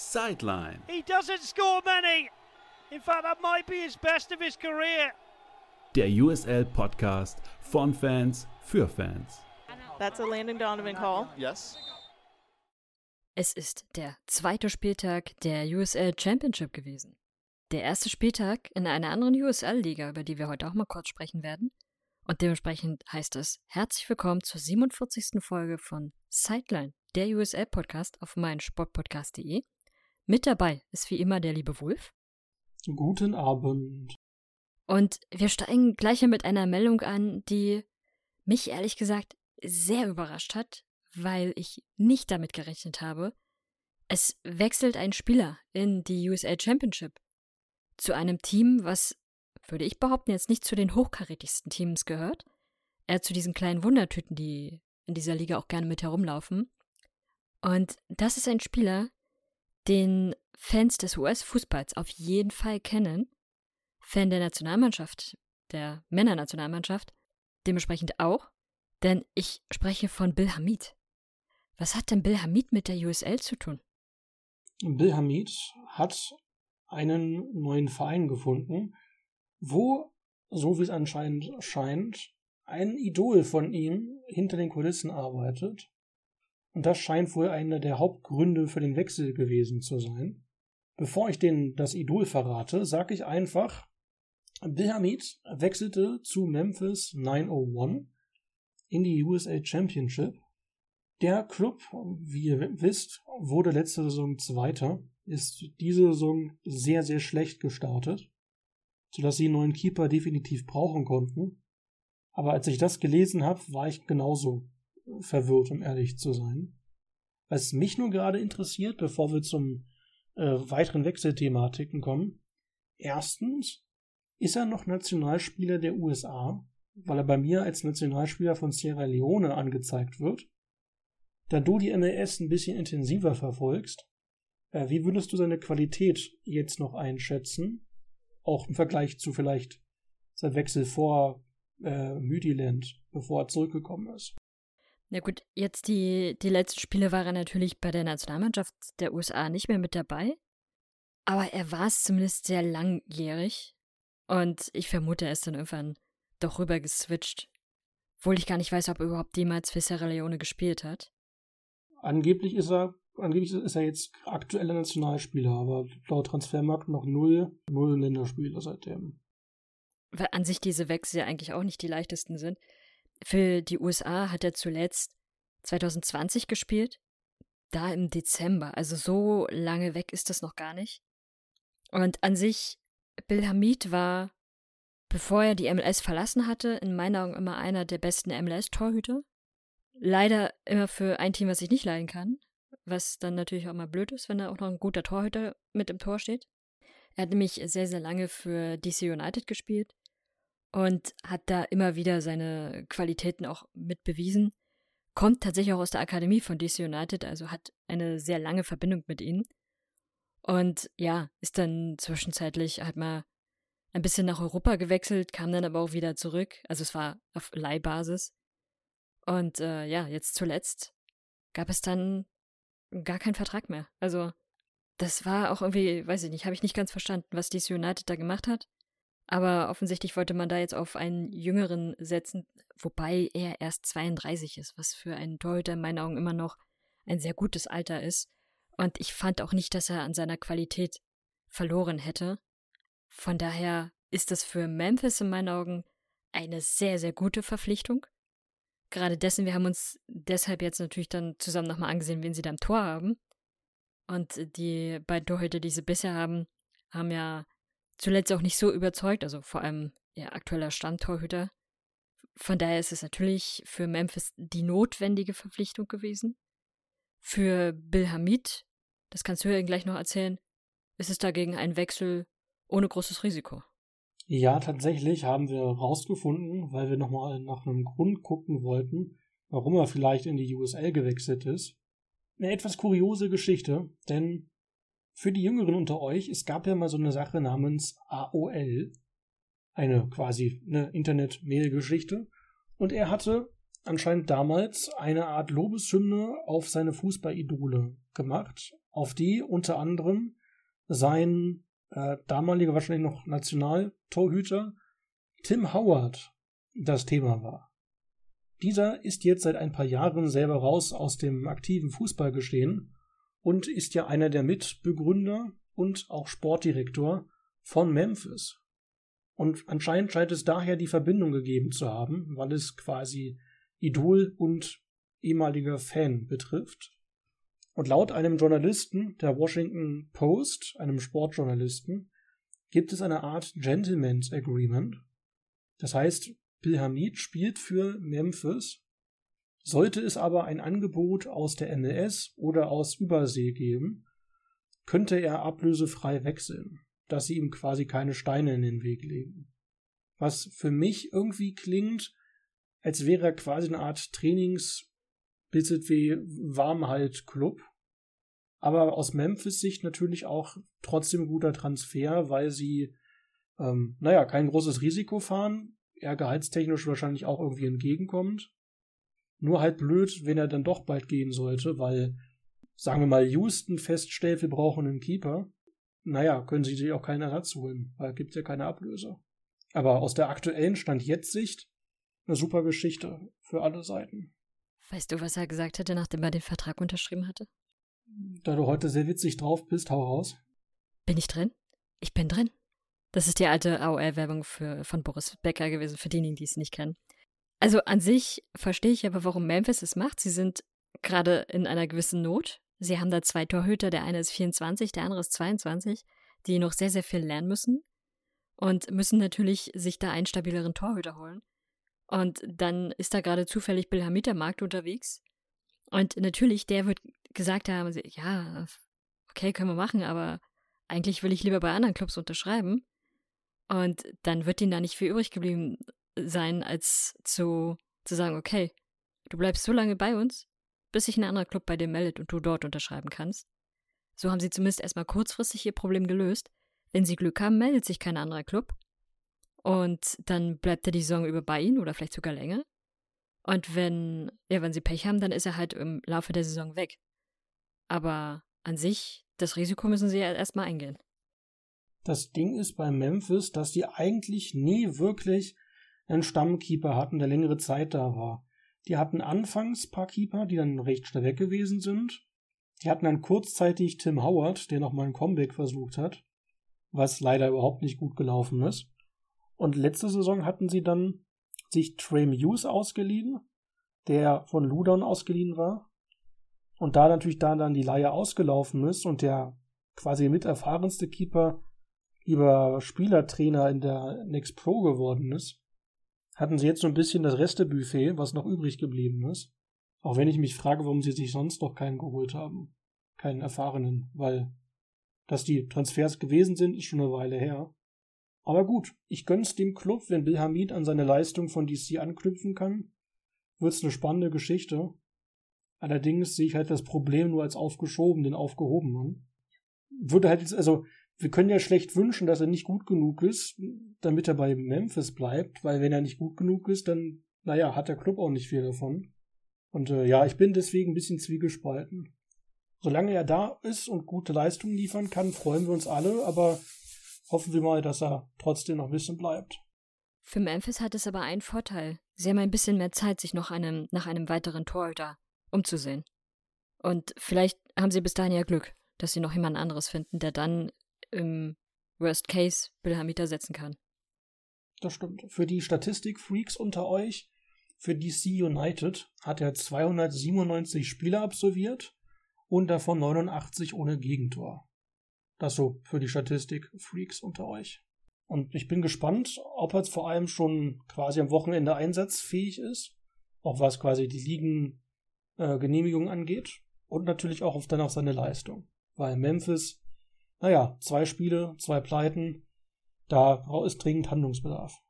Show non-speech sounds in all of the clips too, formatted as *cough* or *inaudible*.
Sideline. He doesn't score many. In fact, that might be his best of his career. Der USL Podcast von Fans für Fans. That's a Landon Donovan call. Yes. Es ist der zweite Spieltag der USL Championship gewesen. Der erste Spieltag in einer anderen USL-Liga, über die wir heute auch mal kurz sprechen werden. Und dementsprechend heißt es herzlich willkommen zur 47. Folge von Sideline, der USL-Podcast auf meinsportpodcast.de. Mit dabei ist wie immer der liebe Wolf. Guten Abend. Und wir steigen gleich mit einer Meldung an, die mich ehrlich gesagt sehr überrascht hat, weil ich nicht damit gerechnet habe. Es wechselt ein Spieler in die USL Championship zu einem Team, was, würde ich behaupten, jetzt nicht zu den hochkarätigsten Teams gehört. Er zu diesen kleinen Wundertüten, die in dieser Liga auch gerne mit herumlaufen. Und das ist ein Spieler, den Fans des US-Fußballs auf jeden Fall kennen. Fan der Nationalmannschaft, der Männernationalmannschaft, dementsprechend auch, denn ich spreche von Bill Hamid. Was hat denn Bill Hamid mit der USL zu tun? Bill Hamid hat einen neuen Verein gefunden, wo, so wie es anscheinend scheint, ein Idol von ihm hinter den Kulissen arbeitet. Und das scheint wohl einer der Hauptgründe für den Wechsel gewesen zu sein. Bevor ich den das Idol verrate, sage ich einfach, Bill wechselte zu Memphis 901 in die USA Championship. Der Club, wie ihr wisst, wurde letzte Saison Zweiter, ist diese Saison sehr, sehr schlecht gestartet, sodass sie einen neuen Keeper definitiv brauchen konnten. Aber als ich das gelesen habe, war ich genauso verwirrt, um ehrlich zu sein. Was mich nur gerade interessiert, bevor wir zum äh, weiteren Wechselthematiken kommen. Erstens, ist er noch Nationalspieler der USA, weil er bei mir als Nationalspieler von Sierra Leone angezeigt wird. Da du die MLS ein bisschen intensiver verfolgst, äh, wie würdest du seine Qualität jetzt noch einschätzen? Auch im Vergleich zu vielleicht sein Wechsel vor äh, Müdiland, bevor er zurückgekommen ist. Na gut, jetzt die, die letzten Spiele war er natürlich bei der Nationalmannschaft der USA nicht mehr mit dabei. Aber er war es zumindest sehr langjährig. Und ich vermute, er ist dann irgendwann doch rüber geswitcht. Obwohl ich gar nicht weiß, ob er überhaupt jemals für Sierra Leone gespielt hat. Angeblich ist er, angeblich ist er jetzt aktueller Nationalspieler, aber laut Transfermarkt noch null, null Länderspiele seitdem. Weil an sich diese Wechsel ja eigentlich auch nicht die leichtesten sind. Für die USA hat er zuletzt 2020 gespielt. Da im Dezember. Also so lange weg ist das noch gar nicht. Und an sich, Bill Hamid war, bevor er die MLS verlassen hatte, in meinen Augen immer einer der besten MLS-Torhüter. Leider immer für ein Team, was ich nicht leiden kann. Was dann natürlich auch mal blöd ist, wenn da auch noch ein guter Torhüter mit im Tor steht. Er hat nämlich sehr, sehr lange für DC United gespielt und hat da immer wieder seine Qualitäten auch mit bewiesen. Kommt tatsächlich auch aus der Akademie von DC United, also hat eine sehr lange Verbindung mit ihnen. Und ja, ist dann zwischenzeitlich halt mal ein bisschen nach Europa gewechselt, kam dann aber auch wieder zurück. Also es war auf Leihbasis. Und äh, ja, jetzt zuletzt gab es dann gar keinen Vertrag mehr. Also das war auch irgendwie, weiß ich nicht, habe ich nicht ganz verstanden, was DC United da gemacht hat. Aber offensichtlich wollte man da jetzt auf einen Jüngeren setzen, wobei er erst 32 ist, was für einen Torhüter in meinen Augen immer noch ein sehr gutes Alter ist. Und ich fand auch nicht, dass er an seiner Qualität verloren hätte. Von daher ist das für Memphis in meinen Augen eine sehr, sehr gute Verpflichtung. Gerade dessen, wir haben uns deshalb jetzt natürlich dann zusammen nochmal angesehen, wen sie da im Tor haben. Und die beiden Torhüter, die sie bisher haben, haben ja zuletzt auch nicht so überzeugt, also vor allem ihr aktueller Stammtorhüter. Von daher ist es natürlich für Memphis die notwendige Verpflichtung gewesen. Für Bill Hamid, das kannst du ja gleich noch erzählen, ist es dagegen ein Wechsel ohne großes Risiko. Ja, tatsächlich haben wir herausgefunden, weil wir nochmal nach einem Grund gucken wollten, warum er vielleicht in die USL gewechselt ist. Eine etwas kuriose Geschichte, denn für die Jüngeren unter euch, es gab ja mal so eine Sache namens AOL, eine quasi eine Internet-Mail-Geschichte, und er hatte anscheinend damals eine Art Lobeshymne auf seine Fußballidole gemacht, auf die unter anderem sein äh, damaliger wahrscheinlich noch Nationaltorhüter Tim Howard das Thema war. Dieser ist jetzt seit ein paar Jahren selber raus aus dem aktiven Fußballgestehen und ist ja einer der Mitbegründer und auch Sportdirektor von Memphis. Und anscheinend scheint es daher die Verbindung gegeben zu haben, weil es quasi Idol und ehemaliger Fan betrifft. Und laut einem Journalisten der Washington Post, einem Sportjournalisten, gibt es eine Art Gentleman's Agreement. Das heißt, Bill Hamid spielt für Memphis. Sollte es aber ein Angebot aus der MLS oder aus Übersee geben, könnte er ablösefrei wechseln, dass sie ihm quasi keine Steine in den Weg legen. Was für mich irgendwie klingt, als wäre er quasi eine Art Trainings- BZW Warmhalt Club. Aber aus Memphis Sicht natürlich auch trotzdem guter Transfer, weil sie, ähm, naja, kein großes Risiko fahren, er gehaltstechnisch wahrscheinlich auch irgendwie entgegenkommt. Nur halt blöd, wenn er dann doch bald gehen sollte, weil, sagen wir mal, Houston feststellt, wir brauchen einen Keeper. Naja, können sie sich auch keinen Ersatz holen, weil es gibt ja keine Ablöse. Aber aus der aktuellen Stand-Jetzt-Sicht eine super Geschichte für alle Seiten. Weißt du, was er gesagt hatte, nachdem er den Vertrag unterschrieben hatte? Da du heute sehr witzig drauf bist, hau raus. Bin ich drin? Ich bin drin. Das ist die alte AOL-Werbung von Boris Becker gewesen, für diejenigen, die es nicht kennen. Also an sich verstehe ich aber, warum Memphis es macht. Sie sind gerade in einer gewissen Not. Sie haben da zwei Torhüter, der eine ist 24, der andere ist 22, die noch sehr, sehr viel lernen müssen und müssen natürlich sich da einen stabileren Torhüter holen. Und dann ist da gerade zufällig Bill Markt unterwegs. Und natürlich, der wird gesagt haben, ja, okay, können wir machen, aber eigentlich will ich lieber bei anderen Clubs unterschreiben. Und dann wird ihnen da nicht viel übrig geblieben sein, als zu, zu sagen, okay, du bleibst so lange bei uns, bis sich ein anderer Club bei dir meldet und du dort unterschreiben kannst. So haben sie zumindest erstmal kurzfristig ihr Problem gelöst. Wenn sie Glück haben, meldet sich kein anderer Club. Und dann bleibt er die Saison über bei ihnen oder vielleicht sogar länger. Und wenn, ja, wenn sie Pech haben, dann ist er halt im Laufe der Saison weg. Aber an sich, das Risiko müssen sie ja erstmal eingehen. Das Ding ist bei Memphis, dass die eigentlich nie wirklich einen Stammkeeper hatten, der längere Zeit da war. Die hatten anfangs ein paar Keeper, die dann recht schnell weg gewesen sind. Die hatten dann kurzzeitig Tim Howard, der nochmal ein Comeback versucht hat, was leider überhaupt nicht gut gelaufen ist. Und letzte Saison hatten sie dann sich Trey Muse ausgeliehen, der von Ludon ausgeliehen war. Und da natürlich da dann die Leihe ausgelaufen ist und der quasi mit erfahrenste Keeper über Spielertrainer in der Next Pro geworden ist, hatten sie jetzt so ein bisschen das Restebuffet, was noch übrig geblieben ist. Auch wenn ich mich frage, warum sie sich sonst noch keinen geholt haben. Keinen erfahrenen, weil dass die Transfers gewesen sind, ist schon eine Weile her. Aber gut, ich gönn's dem Club, wenn Bill Hamid an seine Leistung von DC anknüpfen kann. Wird's eine spannende Geschichte. Allerdings sehe ich halt das Problem nur als aufgeschoben, den aufgehobenen. Würde halt jetzt, also, wir können ja schlecht wünschen, dass er nicht gut genug ist, damit er bei Memphis bleibt, weil wenn er nicht gut genug ist, dann, naja, hat der Club auch nicht viel davon. Und äh, ja, ich bin deswegen ein bisschen zwiegespalten. Solange er da ist und gute Leistungen liefern kann, freuen wir uns alle, aber hoffen wir mal, dass er trotzdem noch ein bisschen bleibt. Für Memphis hat es aber einen Vorteil. Sie haben ein bisschen mehr Zeit, sich noch einem, nach einem weiteren Torhüter umzusehen. Und vielleicht haben sie bis dahin ja Glück, dass sie noch jemand anderes finden, der dann im Worst Case Bill Hamida setzen kann. Das stimmt. Für die Statistik-Freaks unter euch, für DC United hat er 297 Spiele absolviert und davon 89 ohne Gegentor. Das so für die Statistik-Freaks unter euch. Und ich bin gespannt, ob er vor allem schon quasi am Wochenende einsatzfähig ist, auch was quasi die Ligengenehmigung äh, angeht und natürlich auch auf dann auf seine Leistung. Weil Memphis, naja, zwei Spiele, zwei Pleiten, da ist dringend Handlungsbedarf.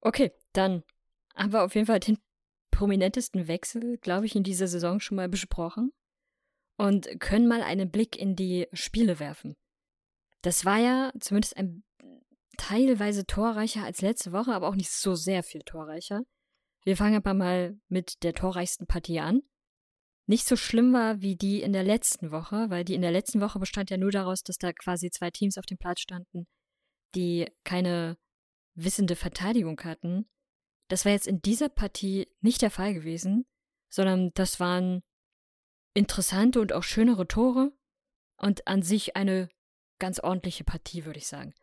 Okay, dann haben wir auf jeden Fall den prominentesten Wechsel, glaube ich, in dieser Saison schon mal besprochen und können mal einen Blick in die Spiele werfen. Das war ja zumindest ein teilweise torreicher als letzte Woche, aber auch nicht so sehr viel torreicher. Wir fangen aber mal mit der torreichsten Partie an. Nicht so schlimm war wie die in der letzten Woche, weil die in der letzten Woche bestand ja nur daraus, dass da quasi zwei Teams auf dem Platz standen, die keine wissende Verteidigung hatten. Das war jetzt in dieser Partie nicht der Fall gewesen, sondern das waren interessante und auch schönere Tore und an sich eine ganz ordentliche Partie, würde ich sagen.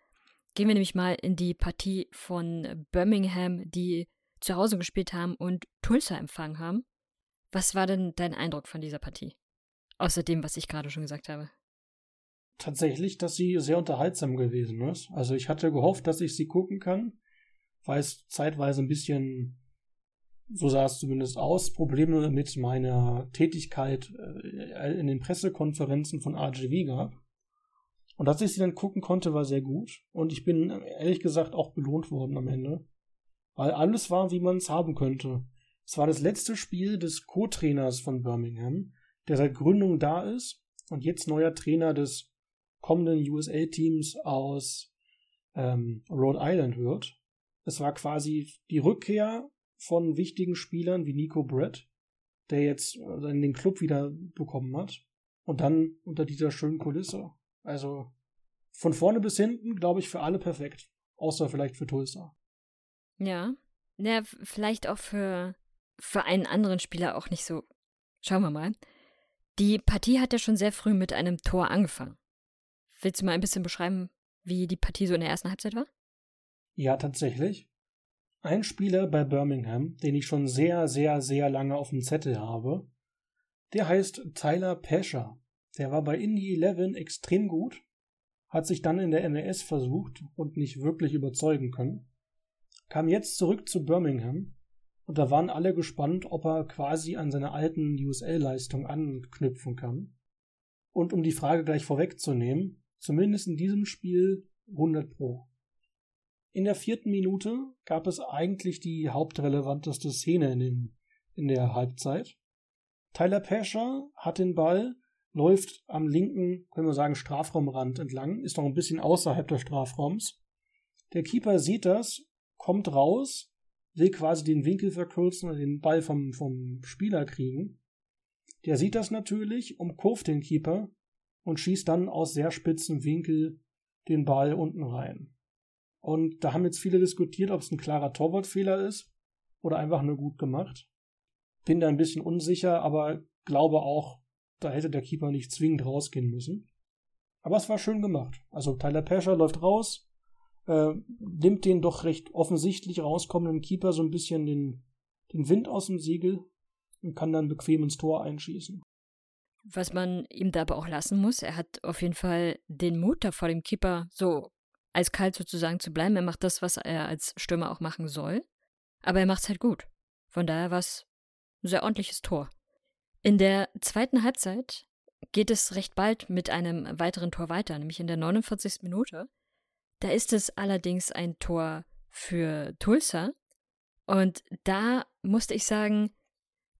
Gehen wir nämlich mal in die Partie von Birmingham, die zu Hause gespielt haben und Tulsa empfangen haben. Was war denn dein Eindruck von dieser Partie? Außer dem, was ich gerade schon gesagt habe. Tatsächlich, dass sie sehr unterhaltsam gewesen ist. Also ich hatte gehofft, dass ich sie gucken kann, weil es zeitweise ein bisschen, so sah es zumindest aus, Probleme mit meiner Tätigkeit äh, in den Pressekonferenzen von RGV gab. Und dass ich sie dann gucken konnte, war sehr gut. Und ich bin ehrlich gesagt auch belohnt worden am Ende. Weil alles war, wie man es haben könnte. Es war das letzte Spiel des Co-Trainers von Birmingham, der seit Gründung da ist und jetzt neuer Trainer des kommenden USL-Teams aus ähm, Rhode Island wird. Es war quasi die Rückkehr von wichtigen Spielern wie Nico Brett, der jetzt den Club wieder bekommen hat. Und dann unter dieser schönen Kulisse. Also von vorne bis hinten, glaube ich, für alle perfekt. Außer vielleicht für Tulsa. Ja. Ja, vielleicht auch für, für einen anderen Spieler auch nicht so. Schauen wir mal. Die Partie hat ja schon sehr früh mit einem Tor angefangen. Willst du mal ein bisschen beschreiben, wie die Partie so in der ersten Halbzeit war? Ja, tatsächlich. Ein Spieler bei Birmingham, den ich schon sehr, sehr, sehr lange auf dem Zettel habe, der heißt Tyler Pescher. Der war bei Indie 11 extrem gut, hat sich dann in der MLS versucht und nicht wirklich überzeugen können, kam jetzt zurück zu Birmingham und da waren alle gespannt, ob er quasi an seine alten USL-Leistung anknüpfen kann. Und um die Frage gleich vorwegzunehmen, zumindest in diesem Spiel 100 Pro. In der vierten Minute gab es eigentlich die hauptrelevanteste Szene in, den, in der Halbzeit. Tyler Pescher hat den Ball läuft am linken, können wir sagen, Strafraumrand entlang, ist noch ein bisschen außerhalb des Strafraums. Der Keeper sieht das, kommt raus, will quasi den Winkel verkürzen und den Ball vom, vom Spieler kriegen. Der sieht das natürlich, umkurvt den Keeper und schießt dann aus sehr spitzen Winkel den Ball unten rein. Und da haben jetzt viele diskutiert, ob es ein klarer Torwartfehler ist oder einfach nur gut gemacht. Bin da ein bisschen unsicher, aber glaube auch, da hätte der Keeper nicht zwingend rausgehen müssen. Aber es war schön gemacht. Also Tyler Pescher läuft raus, äh, nimmt den doch recht offensichtlich rauskommenden Keeper so ein bisschen den, den Wind aus dem Segel und kann dann bequem ins Tor einschießen. Was man ihm da aber auch lassen muss, er hat auf jeden Fall den Mut da vor dem Keeper so eiskalt sozusagen zu bleiben. Er macht das, was er als Stürmer auch machen soll. Aber er macht es halt gut. Von daher war es ein sehr ordentliches Tor. In der zweiten Halbzeit geht es recht bald mit einem weiteren Tor weiter, nämlich in der 49. Minute. Da ist es allerdings ein Tor für Tulsa. Und da musste ich sagen,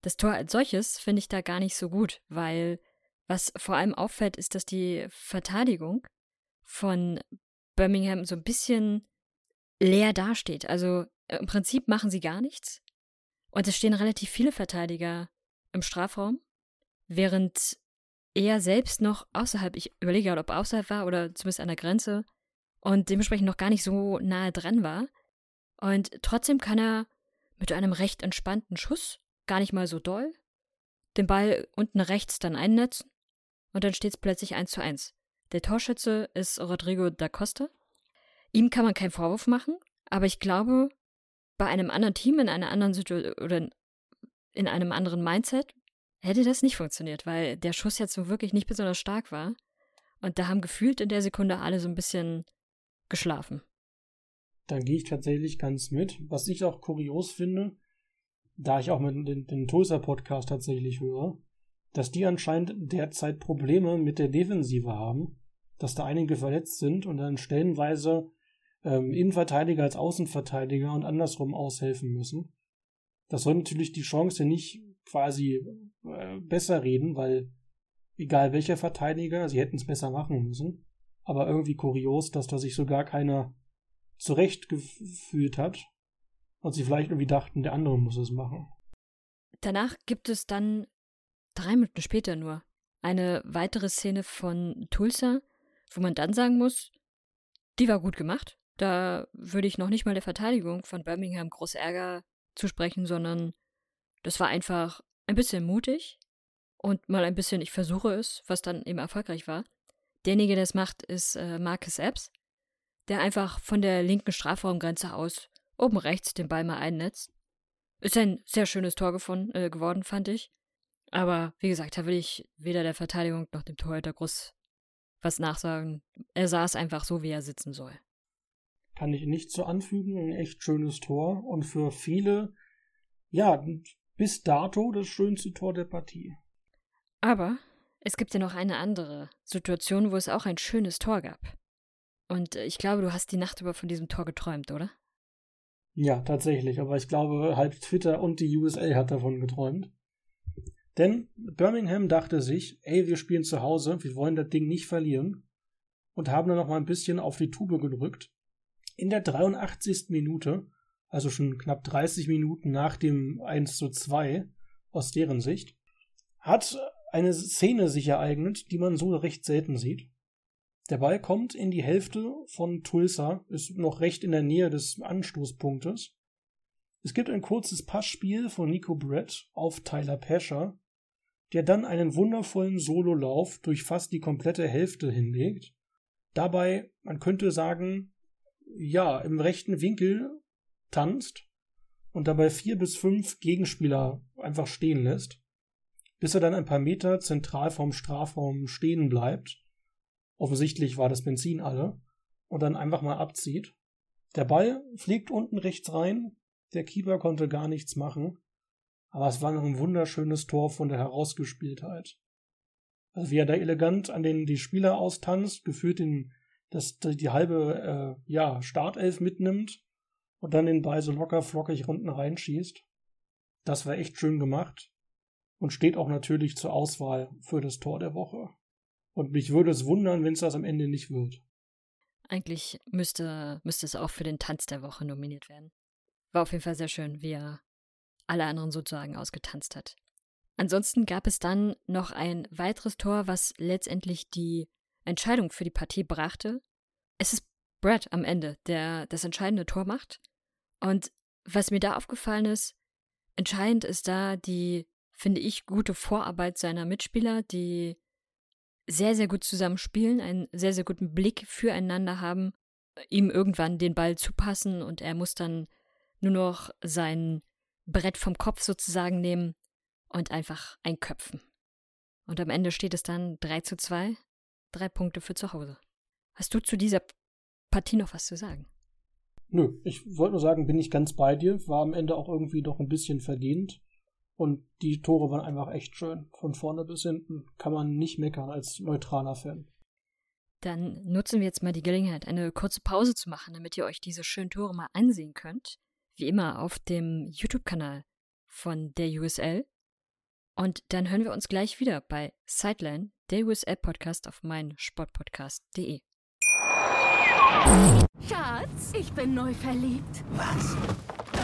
das Tor als solches finde ich da gar nicht so gut, weil was vor allem auffällt, ist, dass die Verteidigung von Birmingham so ein bisschen leer dasteht. Also im Prinzip machen sie gar nichts. Und es stehen relativ viele Verteidiger im Strafraum, während er selbst noch außerhalb, ich überlege gerade, ob er außerhalb war oder zumindest an der Grenze und dementsprechend noch gar nicht so nahe dran war. Und trotzdem kann er mit einem recht entspannten Schuss, gar nicht mal so doll, den Ball unten rechts dann einnetzen und dann steht es plötzlich 1 zu 1. Der Torschütze ist Rodrigo da Costa. Ihm kann man keinen Vorwurf machen, aber ich glaube, bei einem anderen Team in einer anderen Situation oder in einem anderen Mindset hätte das nicht funktioniert, weil der Schuss jetzt so wirklich nicht besonders stark war. Und da haben gefühlt in der Sekunde alle so ein bisschen geschlafen. Da gehe ich tatsächlich ganz mit. Was ich auch kurios finde, da ich auch mit den, den Tulsa-Podcast tatsächlich höre, dass die anscheinend derzeit Probleme mit der Defensive haben, dass da einige verletzt sind und dann stellenweise ähm, Innenverteidiger als Außenverteidiger und andersrum aushelfen müssen. Das soll natürlich die Chance nicht quasi äh, besser reden, weil egal welcher Verteidiger, sie hätten es besser machen müssen. Aber irgendwie kurios, dass da sich sogar keiner zurechtgefühlt hat und sie vielleicht irgendwie dachten, der andere muss es machen. Danach gibt es dann drei Minuten später nur eine weitere Szene von Tulsa, wo man dann sagen muss, die war gut gemacht. Da würde ich noch nicht mal der Verteidigung von Birmingham groß Ärger zusprechen, sondern das war einfach ein bisschen mutig und mal ein bisschen, ich versuche es, was dann eben erfolgreich war. Derjenige, der es macht, ist äh, Marcus Epps, der einfach von der linken Strafraumgrenze aus oben rechts den Ball mal einnetzt. Ist ein sehr schönes Tor gefunden, äh, geworden, fand ich. Aber wie gesagt, da will ich weder der Verteidigung noch dem Torhüter groß was nachsagen. Er saß einfach so, wie er sitzen soll. Kann ich nicht so anfügen. Ein echt schönes Tor und für viele, ja, bis dato das schönste Tor der Partie. Aber es gibt ja noch eine andere Situation, wo es auch ein schönes Tor gab. Und ich glaube, du hast die Nacht über von diesem Tor geträumt, oder? Ja, tatsächlich. Aber ich glaube, halb Twitter und die USA hat davon geträumt. Denn Birmingham dachte sich, ey, wir spielen zu Hause, wir wollen das Ding nicht verlieren. Und haben dann noch mal ein bisschen auf die Tube gedrückt. In der 83. Minute, also schon knapp 30 Minuten nach dem 1 zu 2 aus deren Sicht, hat eine Szene sich ereignet, die man so recht selten sieht. Der Ball kommt in die Hälfte von Tulsa, ist noch recht in der Nähe des Anstoßpunktes. Es gibt ein kurzes Passspiel von Nico Brett auf Tyler Pescher, der dann einen wundervollen Sololauf durch fast die komplette Hälfte hinlegt. Dabei, man könnte sagen, ja, im rechten Winkel tanzt und dabei vier bis fünf Gegenspieler einfach stehen lässt, bis er dann ein paar Meter zentral vom Strafraum stehen bleibt offensichtlich war das Benzin alle, und dann einfach mal abzieht. Der Ball fliegt unten rechts rein, der Keeper konnte gar nichts machen, aber es war noch ein wunderschönes Tor von der Herausgespieltheit. Also wie er da elegant an den die Spieler austanzt, gefühlt den, das, die halbe äh, ja, Startelf mitnimmt und dann den Ball so locker flockig unten reinschießt. Das war echt schön gemacht und steht auch natürlich zur Auswahl für das Tor der Woche. Und mich würde es wundern, wenn es das am Ende nicht wird. Eigentlich müsste, müsste es auch für den Tanz der Woche nominiert werden. War auf jeden Fall sehr schön, wie er alle anderen sozusagen ausgetanzt hat. Ansonsten gab es dann noch ein weiteres Tor, was letztendlich die Entscheidung für die Partie brachte. Es ist Brad am Ende, der das entscheidende Tor macht. Und was mir da aufgefallen ist, entscheidend ist da die, finde ich, gute Vorarbeit seiner Mitspieler, die sehr, sehr gut zusammenspielen, einen sehr, sehr guten Blick füreinander haben, ihm irgendwann den Ball zupassen und er muss dann nur noch sein Brett vom Kopf sozusagen nehmen und einfach einköpfen. Und am Ende steht es dann 3 zu 2, drei Punkte für zu Hause. Hast du zu dieser Partie noch was zu sagen? Nö, ich wollte nur sagen, bin ich ganz bei dir, war am Ende auch irgendwie doch ein bisschen verdient. Und die Tore waren einfach echt schön. Von vorne bis hinten kann man nicht meckern als neutraler Fan. Dann nutzen wir jetzt mal die Gelegenheit, eine kurze Pause zu machen, damit ihr euch diese schönen Tore mal ansehen könnt. Wie immer auf dem YouTube-Kanal von der USL. Und dann hören wir uns gleich wieder bei Sideline, der USL-Podcast auf meinsportpodcast.de. Schatz, ich bin neu verliebt. Was?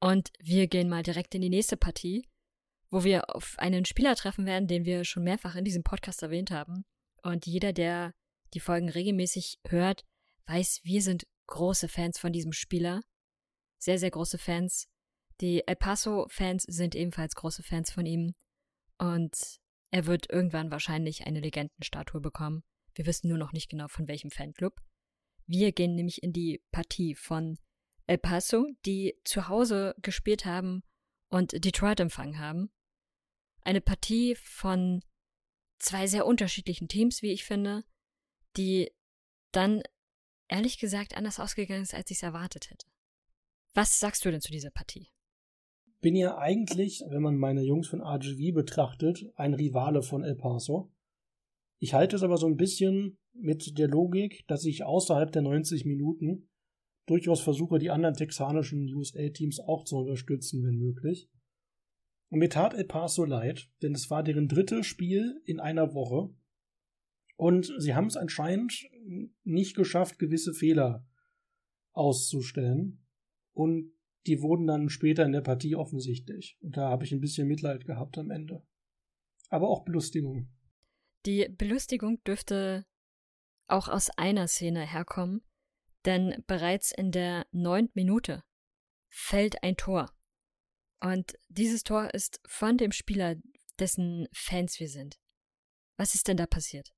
Und wir gehen mal direkt in die nächste Partie, wo wir auf einen Spieler treffen werden, den wir schon mehrfach in diesem Podcast erwähnt haben. Und jeder, der die Folgen regelmäßig hört, weiß, wir sind große Fans von diesem Spieler. Sehr, sehr große Fans. Die El Paso-Fans sind ebenfalls große Fans von ihm. Und er wird irgendwann wahrscheinlich eine Legendenstatue bekommen. Wir wissen nur noch nicht genau von welchem Fanclub. Wir gehen nämlich in die Partie von El Paso, die zu Hause gespielt haben und Detroit empfangen haben. Eine Partie von zwei sehr unterschiedlichen Teams, wie ich finde, die dann ehrlich gesagt anders ausgegangen ist, als ich es erwartet hätte. Was sagst du denn zu dieser Partie? Bin ja eigentlich, wenn man meine Jungs von RGV betrachtet, ein Rivale von El Paso. Ich halte es aber so ein bisschen mit der Logik, dass ich außerhalb der 90 Minuten durchaus versuche, die anderen texanischen USA-Teams auch zu unterstützen, wenn möglich. Und mir tat El Paso leid, denn es war deren drittes Spiel in einer Woche. Und sie haben es anscheinend nicht geschafft, gewisse Fehler auszustellen. Und die wurden dann später in der Partie offensichtlich. Und da habe ich ein bisschen Mitleid gehabt am Ende. Aber auch Belustigung. Die Belustigung dürfte auch aus einer Szene herkommen, denn bereits in der neunten Minute fällt ein Tor. Und dieses Tor ist von dem Spieler, dessen Fans wir sind. Was ist denn da passiert?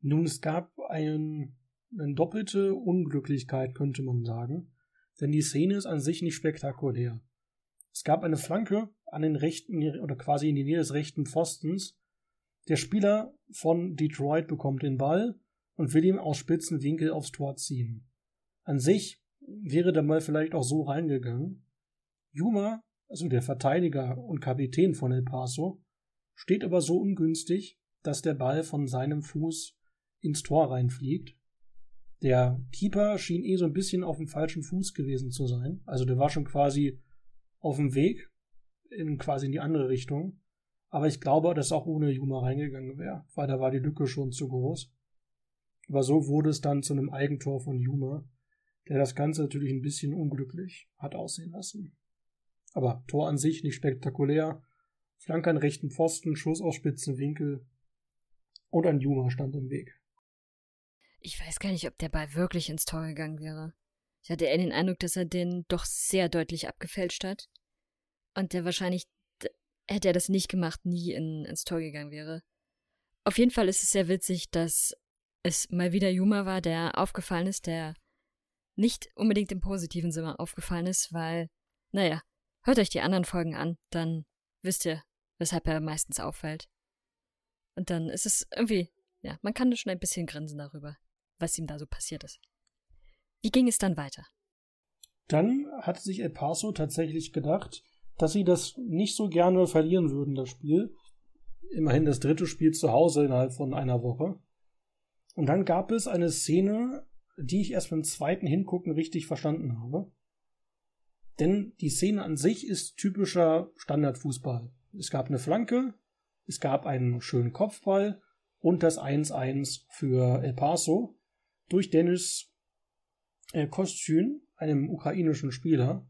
Nun, es gab einen, eine doppelte Unglücklichkeit, könnte man sagen. Denn die Szene ist an sich nicht spektakulär. Es gab eine Flanke an den rechten oder quasi in die Nähe des rechten Pfostens. Der Spieler von Detroit bekommt den Ball und will ihn aus spitzen Winkel aufs Tor ziehen. An sich wäre der Ball vielleicht auch so reingegangen. Juma also der Verteidiger und Kapitän von El Paso, steht aber so ungünstig, dass der Ball von seinem Fuß ins Tor reinfliegt. Der Keeper schien eh so ein bisschen auf dem falschen Fuß gewesen zu sein. Also der war schon quasi auf dem Weg, in quasi in die andere Richtung. Aber ich glaube, dass auch ohne Juma reingegangen wäre, weil da war die Lücke schon zu groß. Aber so wurde es dann zu einem Eigentor von Juma, der das Ganze natürlich ein bisschen unglücklich hat aussehen lassen. Aber Tor an sich nicht spektakulär. Flanke an rechten Pfosten, Schuss aus spitzen Winkel. Und ein Juma stand im Weg. Ich weiß gar nicht, ob der Ball wirklich ins Tor gegangen wäre. Ich hatte eher den Eindruck, dass er den doch sehr deutlich abgefälscht hat. Und der wahrscheinlich, hätte er das nicht gemacht, nie in, ins Tor gegangen wäre. Auf jeden Fall ist es sehr witzig, dass es mal wieder Juma war, der aufgefallen ist, der nicht unbedingt im positiven Sinne aufgefallen ist, weil, naja, Hört euch die anderen Folgen an, dann wisst ihr, weshalb er meistens auffällt. Und dann ist es irgendwie, ja, man kann schon ein bisschen grinsen darüber, was ihm da so passiert ist. Wie ging es dann weiter? Dann hat sich El Paso tatsächlich gedacht, dass sie das nicht so gerne verlieren würden, das Spiel. Immerhin das dritte Spiel zu Hause innerhalb von einer Woche. Und dann gab es eine Szene, die ich erst beim zweiten Hingucken richtig verstanden habe. Denn die Szene an sich ist typischer Standardfußball. Es gab eine Flanke, es gab einen schönen Kopfball und das 1-1 für El Paso durch Dennis äh, einem ukrainischen Spieler.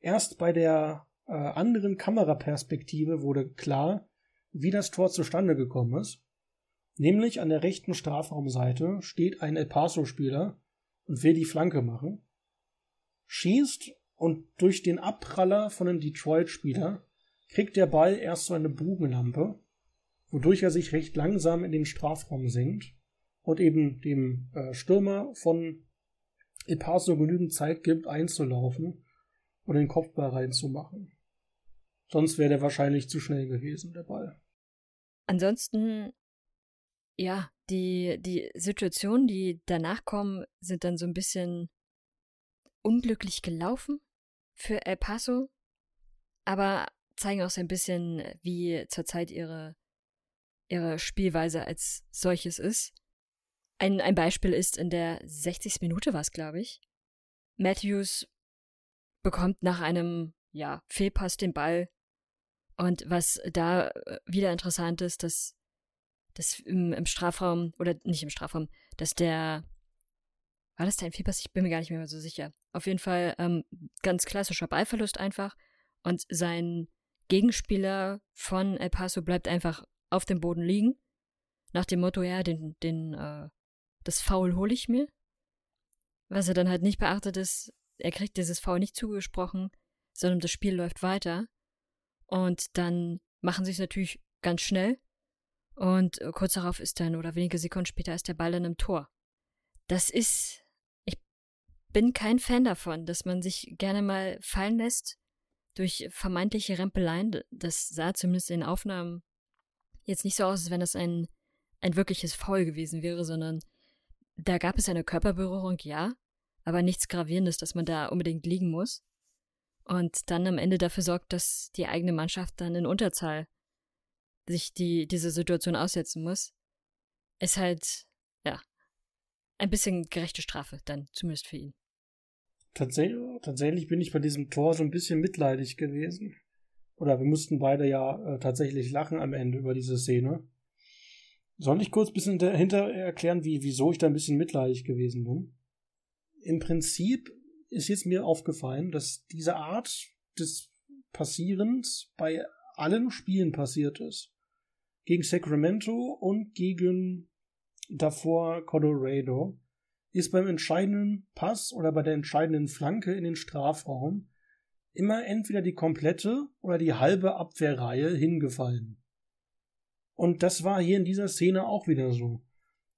Erst bei der äh, anderen Kameraperspektive wurde klar, wie das Tor zustande gekommen ist. Nämlich an der rechten Strafraumseite steht ein El Paso-Spieler und will die Flanke machen, schießt und durch den Abpraller von einem Detroit-Spieler kriegt der Ball erst so eine Bogenlampe, wodurch er sich recht langsam in den Strafraum senkt und eben dem äh, Stürmer von El Paso genügend Zeit gibt, einzulaufen und den Kopfball reinzumachen. Sonst wäre der wahrscheinlich zu schnell gewesen, der Ball. Ansonsten, ja, die, die Situationen, die danach kommen, sind dann so ein bisschen unglücklich gelaufen für El Paso, aber zeigen auch so ein bisschen, wie zurzeit ihre, ihre Spielweise als solches ist. Ein, ein Beispiel ist in der 60. Minute war es, glaube ich. Matthews bekommt nach einem ja, Fehlpass den Ball. Und was da äh, wieder interessant ist, dass, dass im, im Strafraum, oder nicht im Strafraum, dass der war das dein Fehlpass? Ich bin mir gar nicht mehr so sicher. Auf jeden Fall ähm, ganz klassischer Ballverlust einfach. Und sein Gegenspieler von El Paso bleibt einfach auf dem Boden liegen. Nach dem Motto, ja, den, den, äh, das Foul hole ich mir. Was er dann halt nicht beachtet ist, er kriegt dieses Foul nicht zugesprochen, sondern das Spiel läuft weiter. Und dann machen sie es natürlich ganz schnell. Und kurz darauf ist dann, oder wenige Sekunden später, ist der Ball dann im Tor. Das ist bin kein Fan davon, dass man sich gerne mal fallen lässt durch vermeintliche Rempeleien. Das sah zumindest in Aufnahmen jetzt nicht so aus, als wenn das ein, ein wirkliches Foul gewesen wäre, sondern da gab es eine Körperberührung, ja, aber nichts Gravierendes, dass man da unbedingt liegen muss. Und dann am Ende dafür sorgt, dass die eigene Mannschaft dann in Unterzahl sich die, diese Situation aussetzen muss, ist halt, ja, ein bisschen gerechte Strafe dann, zumindest für ihn. Tatsächlich, bin ich bei diesem Tor so ein bisschen mitleidig gewesen. Oder wir mussten beide ja äh, tatsächlich lachen am Ende über diese Szene. Soll ich kurz ein bisschen dahinter erklären, wie, wieso ich da ein bisschen mitleidig gewesen bin? Im Prinzip ist jetzt mir aufgefallen, dass diese Art des Passierens bei allen Spielen passiert ist. Gegen Sacramento und gegen davor Colorado ist beim entscheidenden Pass oder bei der entscheidenden Flanke in den Strafraum immer entweder die komplette oder die halbe Abwehrreihe hingefallen. Und das war hier in dieser Szene auch wieder so.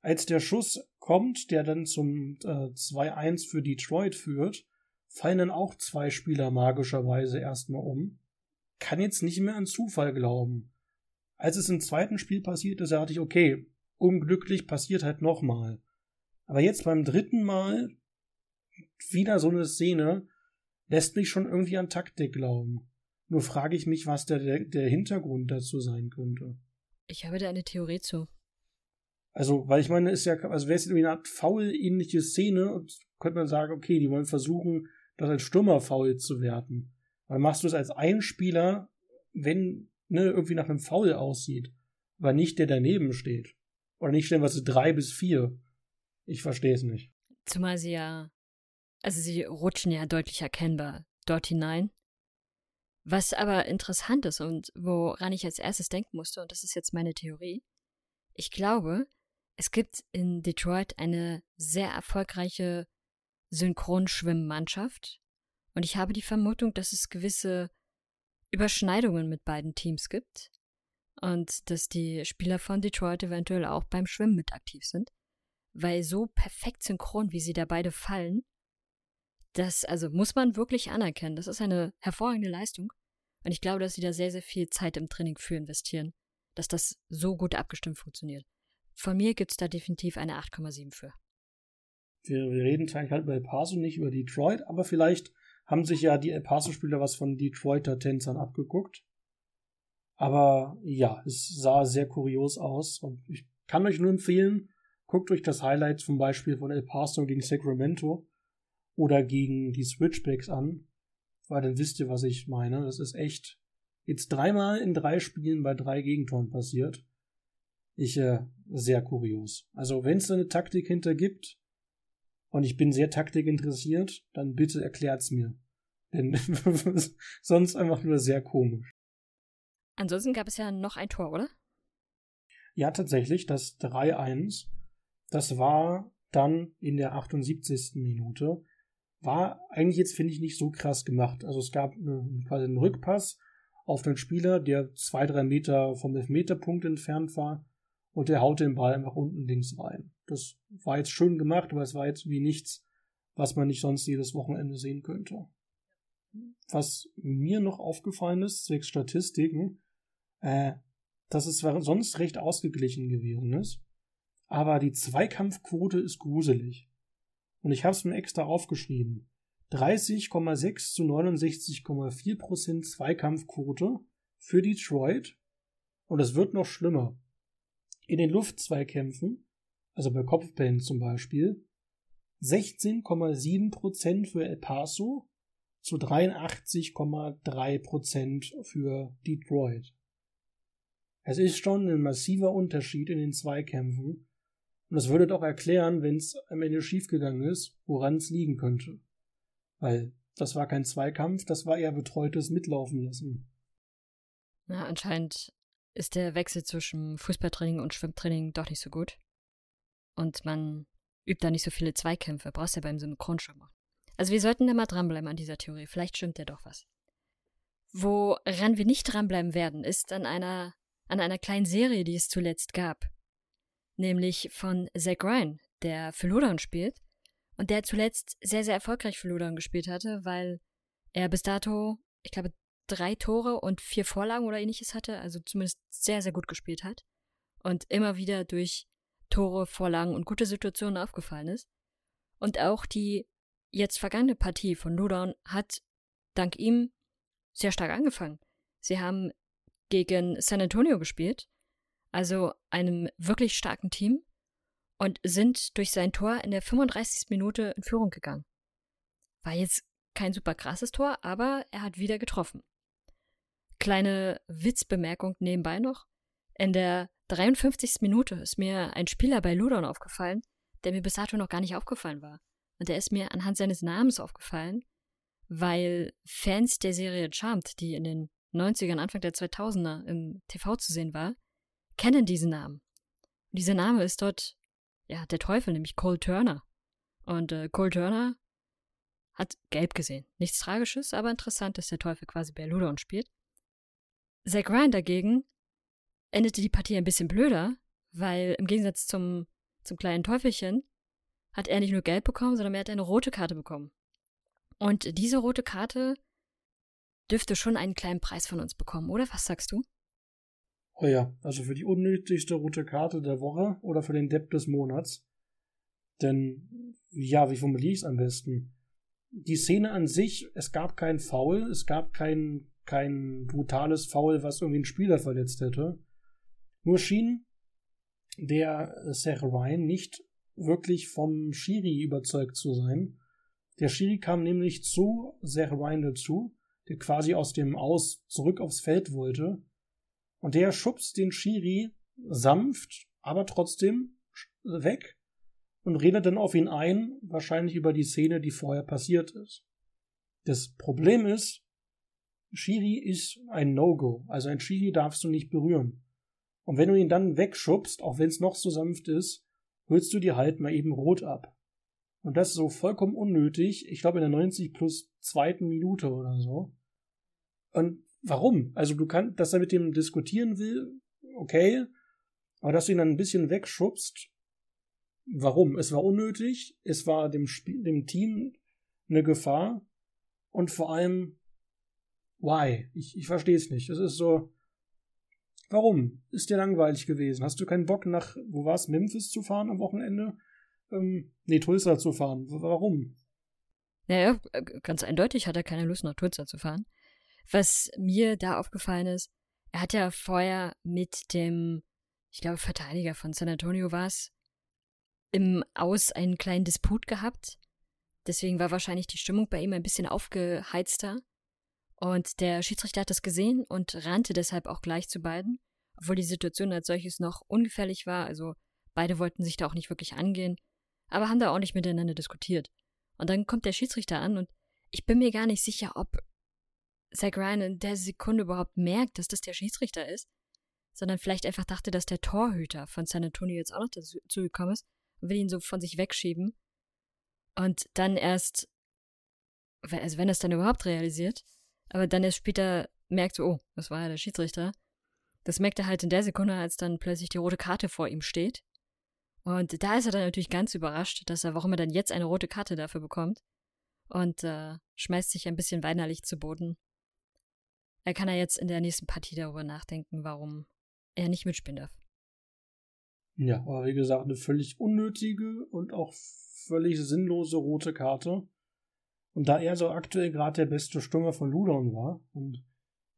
Als der Schuss kommt, der dann zum äh, 2-1 für Detroit führt, fallen dann auch zwei Spieler magischerweise erstmal um. Kann jetzt nicht mehr an Zufall glauben. Als es im zweiten Spiel passiert ist, dachte ich, okay, unglücklich passiert halt nochmal. Aber jetzt beim dritten Mal wieder so eine Szene lässt mich schon irgendwie an Taktik glauben. Nur frage ich mich, was der, der Hintergrund dazu sein könnte. Ich habe da eine Theorie zu. Also, weil ich meine, ist ja, also wäre es irgendwie eine Art faul-ähnliche Szene und könnte man sagen, okay, die wollen versuchen, das als Stürmerfoul zu werten. Dann machst du es als Einspieler, wenn ne, irgendwie nach einem Foul aussieht, aber nicht der daneben steht. Oder nicht stellen, was ist drei bis vier. Ich verstehe es nicht. Zumal sie ja, also sie rutschen ja deutlich erkennbar dort hinein. Was aber interessant ist und woran ich als erstes denken musste, und das ist jetzt meine Theorie, ich glaube, es gibt in Detroit eine sehr erfolgreiche Synchronschwimmmannschaft und ich habe die Vermutung, dass es gewisse Überschneidungen mit beiden Teams gibt und dass die Spieler von Detroit eventuell auch beim Schwimmen mit aktiv sind, weil so perfekt synchron, wie sie da beide fallen, das also muss man wirklich anerkennen. Das ist eine hervorragende Leistung und ich glaube, dass sie da sehr sehr viel Zeit im Training für investieren, dass das so gut abgestimmt funktioniert. Von mir gibt es da definitiv eine 8,7 für. Wir, wir reden eigentlich halt über El Paso, nicht über Detroit, aber vielleicht haben sich ja die El Paso-Spieler was von Detroiter Tänzern abgeguckt. Aber ja, es sah sehr kurios aus und ich kann euch nur empfehlen, guckt euch das Highlight zum Beispiel von El Paso gegen Sacramento oder gegen die Switchbacks an, weil dann wisst ihr, was ich meine. Das ist echt jetzt dreimal in drei Spielen bei drei Gegentoren passiert. Ich, äh, sehr kurios. Also, wenn es eine Taktik hinter gibt, und ich bin sehr taktikinteressiert, dann bitte erklärt's mir. Denn *laughs* sonst einfach nur sehr komisch. Ansonsten gab es ja noch ein Tor, oder? Ja, tatsächlich, das 3-1. Das war dann in der 78. Minute. War eigentlich jetzt, finde ich, nicht so krass gemacht. Also es gab eine, quasi einen Rückpass auf den Spieler, der zwei, drei Meter vom Elfmeterpunkt entfernt war und der haut den Ball einfach unten links rein. Das war jetzt schön gemacht, aber es war jetzt wie nichts, was man nicht sonst jedes Wochenende sehen könnte. Was mir noch aufgefallen ist, zwecks Statistiken, äh, dass es zwar sonst recht ausgeglichen gewesen ist, aber die Zweikampfquote ist gruselig. Und ich habe es mir extra aufgeschrieben. 30,6 zu 69,4 Prozent Zweikampfquote für Detroit. Und es wird noch schlimmer in den Luftzweikämpfen, also bei Kopfbällen zum Beispiel, 16,7% für El Paso zu 83,3% für Detroit. Es ist schon ein massiver Unterschied in den Zweikämpfen und das würde doch erklären, wenn es am Ende schiefgegangen ist, woran es liegen könnte. Weil das war kein Zweikampf, das war eher betreutes Mitlaufen lassen. Na, anscheinend ist der Wechsel zwischen Fußballtraining und Schwimmtraining doch nicht so gut. Und man übt da nicht so viele Zweikämpfe, brauchst ja beim Synchronschwimmer. Also wir sollten da mal dranbleiben an dieser Theorie, vielleicht stimmt ja doch was. Woran wir nicht dranbleiben werden, ist an einer, an einer kleinen Serie, die es zuletzt gab. Nämlich von Zach Ryan, der für Lodon spielt und der zuletzt sehr, sehr erfolgreich für Ludan gespielt hatte, weil er bis dato, ich glaube, drei Tore und vier Vorlagen oder ähnliches hatte, also zumindest sehr, sehr gut gespielt hat und immer wieder durch Tore, Vorlagen und gute Situationen aufgefallen ist. Und auch die jetzt vergangene Partie von Ludan hat dank ihm sehr stark angefangen. Sie haben gegen San Antonio gespielt, also einem wirklich starken Team, und sind durch sein Tor in der 35. Minute in Führung gegangen. War jetzt kein super krasses Tor, aber er hat wieder getroffen. Kleine Witzbemerkung nebenbei noch. In der 53. Minute ist mir ein Spieler bei Ludon aufgefallen, der mir bis dato noch gar nicht aufgefallen war. Und der ist mir anhand seines Namens aufgefallen, weil Fans der Serie Charmed, die in den 90ern, Anfang der 2000er im TV zu sehen war, kennen diesen Namen. Und dieser Name ist dort, ja, der Teufel, nämlich Cole Turner. Und äh, Cole Turner hat gelb gesehen. Nichts Tragisches, aber interessant, dass der Teufel quasi bei Ludon spielt. Zack Ryan dagegen endete die Partie ein bisschen blöder, weil im Gegensatz zum, zum kleinen Teufelchen hat er nicht nur gelb bekommen, sondern er hat eine rote Karte bekommen. Und diese rote Karte dürfte schon einen kleinen Preis von uns bekommen, oder? Was sagst du? Oh ja, also für die unnötigste rote Karte der Woche oder für den Depp des Monats. Denn, ja, wie formuliere ich es am besten? Die Szene an sich, es gab kein Foul, es gab kein, kein brutales Foul, was irgendwie einen Spieler verletzt hätte. Nur schien der Seth Ryan nicht wirklich vom Schiri überzeugt zu sein. Der Schiri kam nämlich zu Seth Ryan dazu, der quasi aus dem Aus zurück aufs Feld wollte. Und der schubst den Schiri sanft, aber trotzdem weg und redet dann auf ihn ein, wahrscheinlich über die Szene, die vorher passiert ist. Das Problem ist, Schiri ist ein No-Go. Also ein Schiri darfst du nicht berühren. Und wenn du ihn dann wegschubst, auch wenn es noch so sanft ist, holst du dir halt mal eben rot ab. Und das so vollkommen unnötig, ich glaube in der 90 plus zweiten Minute oder so. Und warum? Also du kannst, dass er mit dem diskutieren will, okay, aber dass du ihn dann ein bisschen wegschubst, warum? Es war unnötig, es war dem, Spiel, dem Team eine Gefahr und vor allem, why? Ich, ich verstehe es nicht. Es ist so, warum? Ist dir langweilig gewesen? Hast du keinen Bock nach, wo war es, Memphis zu fahren am Wochenende? ähm, nee, Tulsa zu fahren. Warum? Naja, äh, ganz eindeutig hat er keine Lust, nach Tulsa zu fahren. Was mir da aufgefallen ist, er hat ja vorher mit dem, ich glaube, Verteidiger von San Antonio war es, im Aus einen kleinen Disput gehabt. Deswegen war wahrscheinlich die Stimmung bei ihm ein bisschen aufgeheizter. Und der Schiedsrichter hat das gesehen und rannte deshalb auch gleich zu beiden, obwohl die Situation als solches noch ungefährlich war. Also beide wollten sich da auch nicht wirklich angehen aber haben da auch nicht miteinander diskutiert. Und dann kommt der Schiedsrichter an und ich bin mir gar nicht sicher, ob Zach Ryan in der Sekunde überhaupt merkt, dass das der Schiedsrichter ist, sondern vielleicht einfach dachte, dass der Torhüter von San Antonio jetzt auch noch dazu gekommen ist und will ihn so von sich wegschieben. Und dann erst, also wenn er es dann überhaupt realisiert, aber dann erst später merkt oh, das war ja der Schiedsrichter. Das merkt er halt in der Sekunde, als dann plötzlich die rote Karte vor ihm steht. Und da ist er dann natürlich ganz überrascht, dass er, warum er dann jetzt eine rote Karte dafür bekommt. Und äh, schmeißt sich ein bisschen weinerlich zu Boden. Er kann ja jetzt in der nächsten Partie darüber nachdenken, warum er nicht mitspielen darf. Ja, aber wie gesagt, eine völlig unnötige und auch völlig sinnlose rote Karte. Und da er so aktuell gerade der beste Stürmer von Ludon war und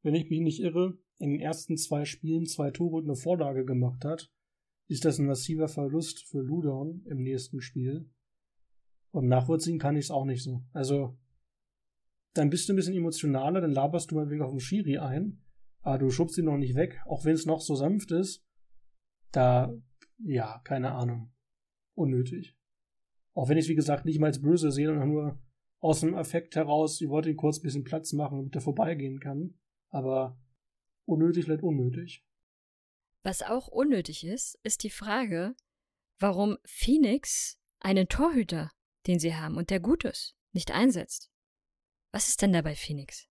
wenn ich mich nicht irre, in den ersten zwei Spielen zwei Tore und eine Vorlage gemacht hat, ist das ein massiver Verlust für Ludon im nächsten Spiel. Und nachvollziehen kann ich es auch nicht so. Also, dann bist du ein bisschen emotionaler, dann laberst du mal wegen auf den Schiri ein, aber du schubst ihn noch nicht weg, auch wenn es noch so sanft ist. Da, ja, keine Ahnung. Unnötig. Auch wenn ich es, wie gesagt, nicht mal als böse sehe, sondern nur aus dem Effekt heraus, ich wollte ihn kurz ein bisschen Platz machen, damit er vorbeigehen kann. Aber unnötig bleibt unnötig. Was auch unnötig ist, ist die Frage, warum Phoenix einen Torhüter, den sie haben und der gut ist, nicht einsetzt. Was ist denn da bei Phoenix?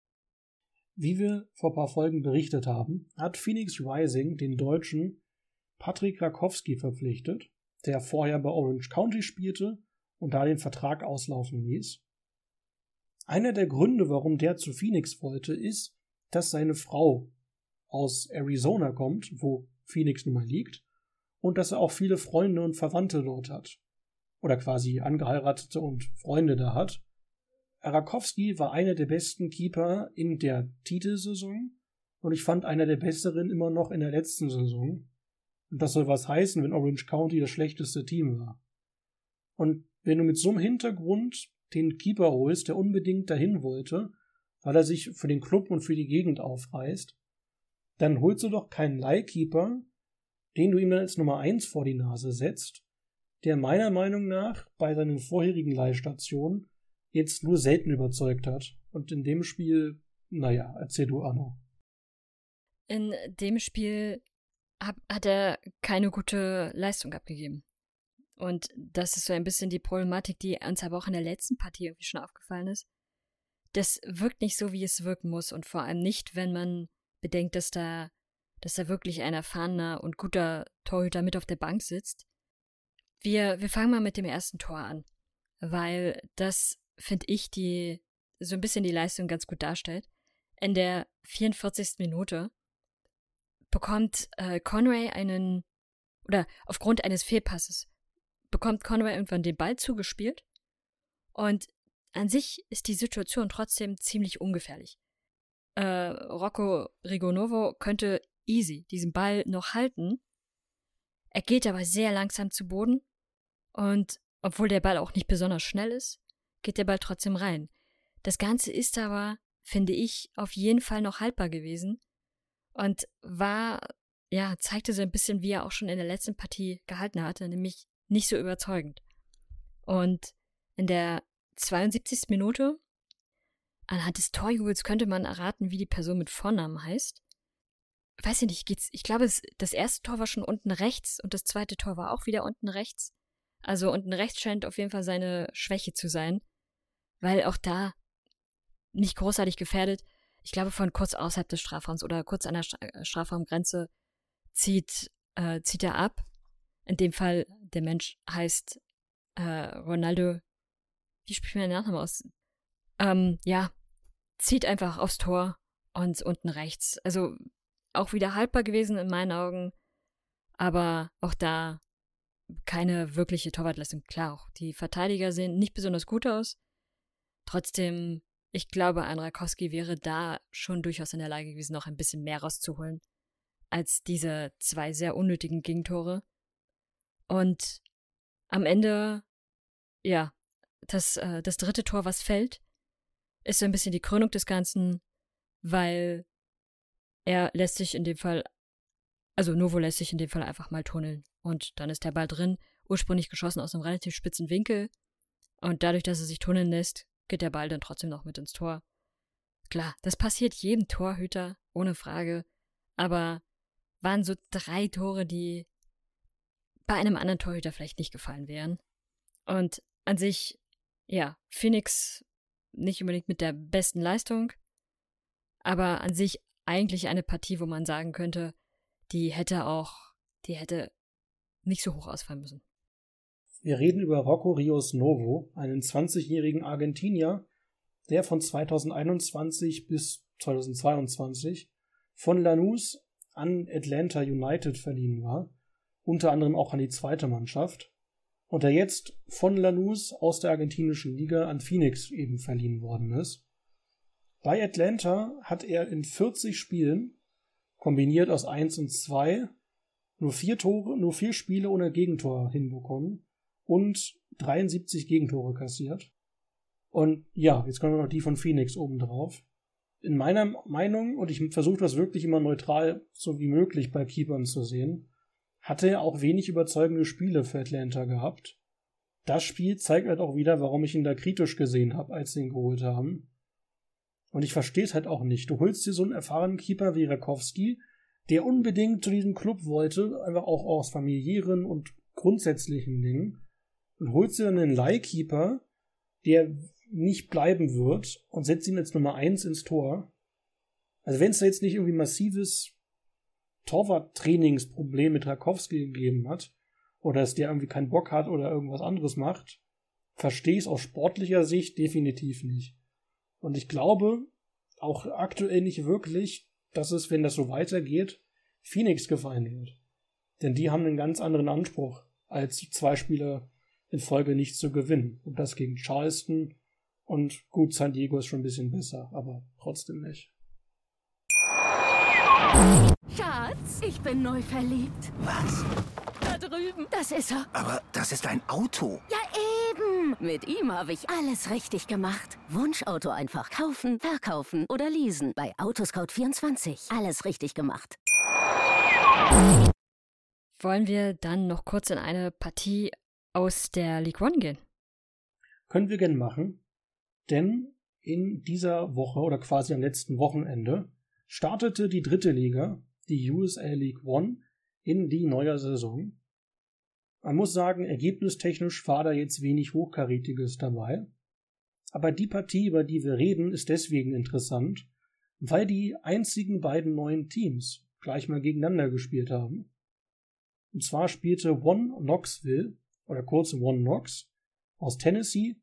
Wie wir vor ein paar Folgen berichtet haben, hat Phoenix Rising den Deutschen Patrick Rakowski verpflichtet, der vorher bei Orange County spielte und da den Vertrag auslaufen ließ. Einer der Gründe, warum der zu Phoenix wollte, ist, dass seine Frau aus Arizona kommt, wo Phoenix nun mal liegt, und dass er auch viele Freunde und Verwandte dort hat. Oder quasi angeheiratete und Freunde da hat. Arakowski war einer der besten Keeper in der Titelsaison und ich fand einer der besseren immer noch in der letzten Saison. Und das soll was heißen, wenn Orange County das schlechteste Team war. Und wenn du mit so einem Hintergrund den Keeper holst, der unbedingt dahin wollte, weil er sich für den Club und für die Gegend aufreißt, dann holst du doch keinen Leihkeeper, den du ihm dann als Nummer eins vor die Nase setzt, der meiner Meinung nach bei seinen vorherigen Leihstationen jetzt nur selten überzeugt hat. Und in dem Spiel, naja, erzähl du Anno. In dem Spiel hat er keine gute Leistung abgegeben. Und das ist so ein bisschen die Problematik, die uns aber auch in der letzten Partie irgendwie schon aufgefallen ist. Das wirkt nicht so, wie es wirken muss und vor allem nicht, wenn man bedenkt, dass da, dass da wirklich ein erfahrener und guter Torhüter mit auf der Bank sitzt. Wir, wir fangen mal mit dem ersten Tor an, weil das, finde ich, die, so ein bisschen die Leistung ganz gut darstellt. In der 44. Minute bekommt äh, Conway einen, oder aufgrund eines Fehlpasses, bekommt Conway irgendwann den Ball zugespielt. Und an sich ist die Situation trotzdem ziemlich ungefährlich. Äh, Rocco Rigonovo könnte easy diesen Ball noch halten. Er geht aber sehr langsam zu Boden. Und obwohl der Ball auch nicht besonders schnell ist, geht der Ball trotzdem rein. Das Ganze ist aber, finde ich, auf jeden Fall noch haltbar gewesen und war, ja, zeigte so ein bisschen, wie er auch schon in der letzten Partie gehalten hatte, nämlich nicht so überzeugend. Und in der 72. Minute, anhand des Torjubels könnte man erraten, wie die Person mit Vornamen heißt. Weiß ich nicht, geht's, ich glaube, das erste Tor war schon unten rechts und das zweite Tor war auch wieder unten rechts. Also unten rechts scheint auf jeden Fall seine Schwäche zu sein, weil auch da nicht großartig gefährdet. Ich glaube, von kurz außerhalb des Strafraums oder kurz an der Strafraumgrenze zieht, äh, zieht er ab in dem Fall, der Mensch heißt äh, Ronaldo. Wie spricht man den Nachnamen aus? Ähm, ja, zieht einfach aufs Tor und unten rechts. Also auch wieder haltbar gewesen in meinen Augen, aber auch da keine wirkliche Torwartleistung. Klar, auch die Verteidiger sehen nicht besonders gut aus. Trotzdem, ich glaube, ein Rakowski wäre da schon durchaus in der Lage gewesen, noch ein bisschen mehr rauszuholen als diese zwei sehr unnötigen Gegentore. Und am Ende, ja, das, äh, das dritte Tor, was fällt, ist so ein bisschen die Krönung des Ganzen, weil er lässt sich in dem Fall, also Novo lässt sich in dem Fall einfach mal tunneln. Und dann ist der Ball drin, ursprünglich geschossen aus einem relativ spitzen Winkel. Und dadurch, dass er sich tunneln lässt, geht der Ball dann trotzdem noch mit ins Tor. Klar, das passiert jedem Torhüter, ohne Frage. Aber waren so drei Tore, die bei einem anderen Torhüter vielleicht nicht gefallen wären. Und an sich, ja, Phoenix nicht unbedingt mit der besten Leistung, aber an sich eigentlich eine Partie, wo man sagen könnte, die hätte auch, die hätte nicht so hoch ausfallen müssen. Wir reden über Rocco Rios Novo, einen 20-jährigen Argentinier, der von 2021 bis 2022 von Lanús an Atlanta United verliehen war unter anderem auch an die zweite Mannschaft und der jetzt von Lanús aus der argentinischen Liga an Phoenix eben verliehen worden ist. Bei Atlanta hat er in 40 Spielen, kombiniert aus 1 und 2, nur vier Tore, nur vier Spiele ohne Gegentor hinbekommen und 73 Gegentore kassiert. Und ja, jetzt kommen wir noch die von Phoenix obendrauf. In meiner Meinung, und ich versuche das wirklich immer neutral so wie möglich bei Keepern zu sehen, hatte er auch wenig überzeugende Spiele für Atlanta gehabt. Das Spiel zeigt halt auch wieder, warum ich ihn da kritisch gesehen habe, als sie ihn geholt haben. Und ich verstehe es halt auch nicht. Du holst dir so einen erfahrenen Keeper wie Rakowski, der unbedingt zu diesem Club wollte, einfach auch aus familiären und grundsätzlichen Dingen, und holst dir dann einen Leihkeeper, der nicht bleiben wird, und setzt ihn als Nummer eins ins Tor. Also wenn es da jetzt nicht irgendwie massives Torwart-Trainingsproblem mit Rakowski gegeben hat oder dass der irgendwie keinen Bock hat oder irgendwas anderes macht, verstehe ich es aus sportlicher Sicht definitiv nicht. Und ich glaube auch aktuell nicht wirklich, dass es, wenn das so weitergeht, Phoenix gefallen wird. Denn die haben einen ganz anderen Anspruch, als zwei Spieler in Folge nicht zu gewinnen. Und das gegen Charleston. Und gut, San Diego ist schon ein bisschen besser, aber trotzdem nicht. Schatz, ich bin neu verliebt. Was? Da drüben. Das ist er. Aber das ist ein Auto. Ja, eben. Mit ihm habe ich alles richtig gemacht. Wunschauto einfach kaufen, verkaufen oder leasen. Bei Autoscout24. Alles richtig gemacht. Wollen wir dann noch kurz in eine Partie aus der League One gehen? Können wir gern machen. Denn in dieser Woche oder quasi am letzten Wochenende startete die dritte Liga, die USA League One, in die neue Saison. Man muss sagen, ergebnistechnisch war da jetzt wenig Hochkarätiges dabei. Aber die Partie, über die wir reden, ist deswegen interessant, weil die einzigen beiden neuen Teams gleich mal gegeneinander gespielt haben. Und zwar spielte One Knoxville, oder kurz One Knox, aus Tennessee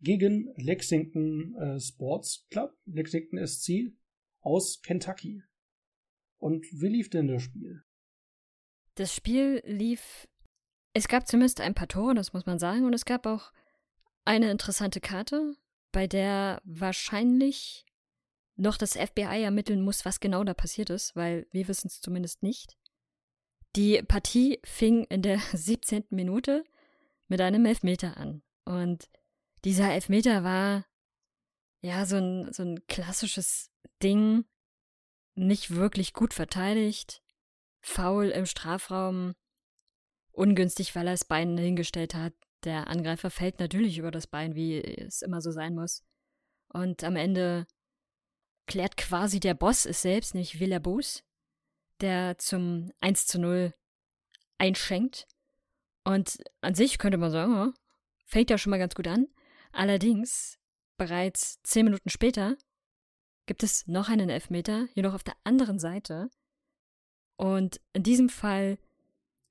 gegen Lexington äh, Sports Club, Lexington SC aus Kentucky. Und wie lief denn das Spiel? Das Spiel lief. Es gab zumindest ein paar Tore, das muss man sagen, und es gab auch eine interessante Karte, bei der wahrscheinlich noch das FBI ermitteln muss, was genau da passiert ist, weil wir wissen es zumindest nicht. Die Partie fing in der *laughs* 17. Minute mit einem Elfmeter an. Und dieser Elfmeter war ja so ein, so ein klassisches Ding, nicht wirklich gut verteidigt, faul im Strafraum, ungünstig, weil er das Bein hingestellt hat. Der Angreifer fällt natürlich über das Bein, wie es immer so sein muss. Und am Ende klärt quasi der Boss es selbst, nämlich Villabus, der zum 1 zu 0 einschenkt. Und an sich könnte man sagen, fängt ja schon mal ganz gut an. Allerdings, bereits zehn Minuten später, gibt es noch einen Elfmeter, jedoch auf der anderen Seite. Und in diesem Fall,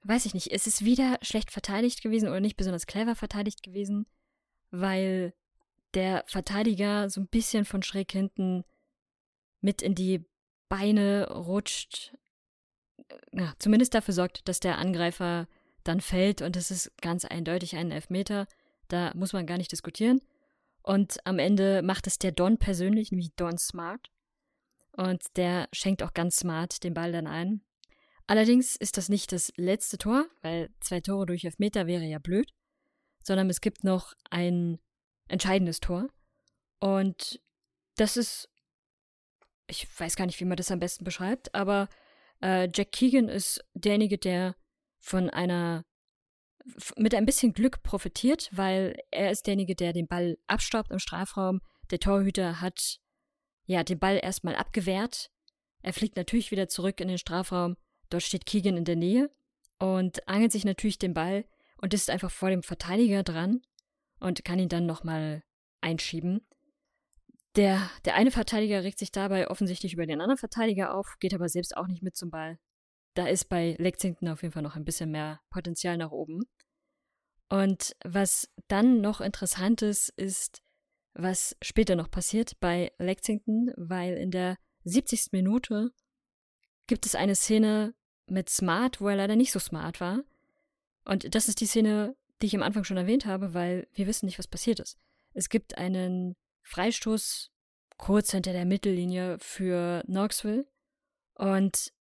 weiß ich nicht, es ist wieder schlecht verteidigt gewesen oder nicht besonders clever verteidigt gewesen, weil der Verteidiger so ein bisschen von schräg hinten mit in die Beine rutscht. Ja, zumindest dafür sorgt, dass der Angreifer dann fällt und es ist ganz eindeutig ein Elfmeter. Da muss man gar nicht diskutieren. Und am Ende macht es der Don persönlich, nämlich Don Smart. Und der schenkt auch ganz smart den Ball dann ein. Allerdings ist das nicht das letzte Tor, weil zwei Tore durch Elfmeter wäre ja blöd, sondern es gibt noch ein entscheidendes Tor. Und das ist, ich weiß gar nicht, wie man das am besten beschreibt, aber äh, Jack Keegan ist derjenige, der von einer mit ein bisschen Glück profitiert, weil er ist derjenige, der den Ball abstaubt im Strafraum. Der Torhüter hat ja den Ball erstmal abgewehrt. Er fliegt natürlich wieder zurück in den Strafraum. Dort steht Keegan in der Nähe und angelt sich natürlich den Ball und ist einfach vor dem Verteidiger dran und kann ihn dann nochmal einschieben. Der, der eine Verteidiger regt sich dabei offensichtlich über den anderen Verteidiger auf, geht aber selbst auch nicht mit zum Ball da ist bei Lexington auf jeden Fall noch ein bisschen mehr Potenzial nach oben. Und was dann noch interessant ist, ist, was später noch passiert bei Lexington, weil in der 70. Minute gibt es eine Szene mit Smart, wo er leider nicht so smart war. Und das ist die Szene, die ich am Anfang schon erwähnt habe, weil wir wissen nicht, was passiert ist. Es gibt einen Freistoß kurz hinter der Mittellinie für Knoxville und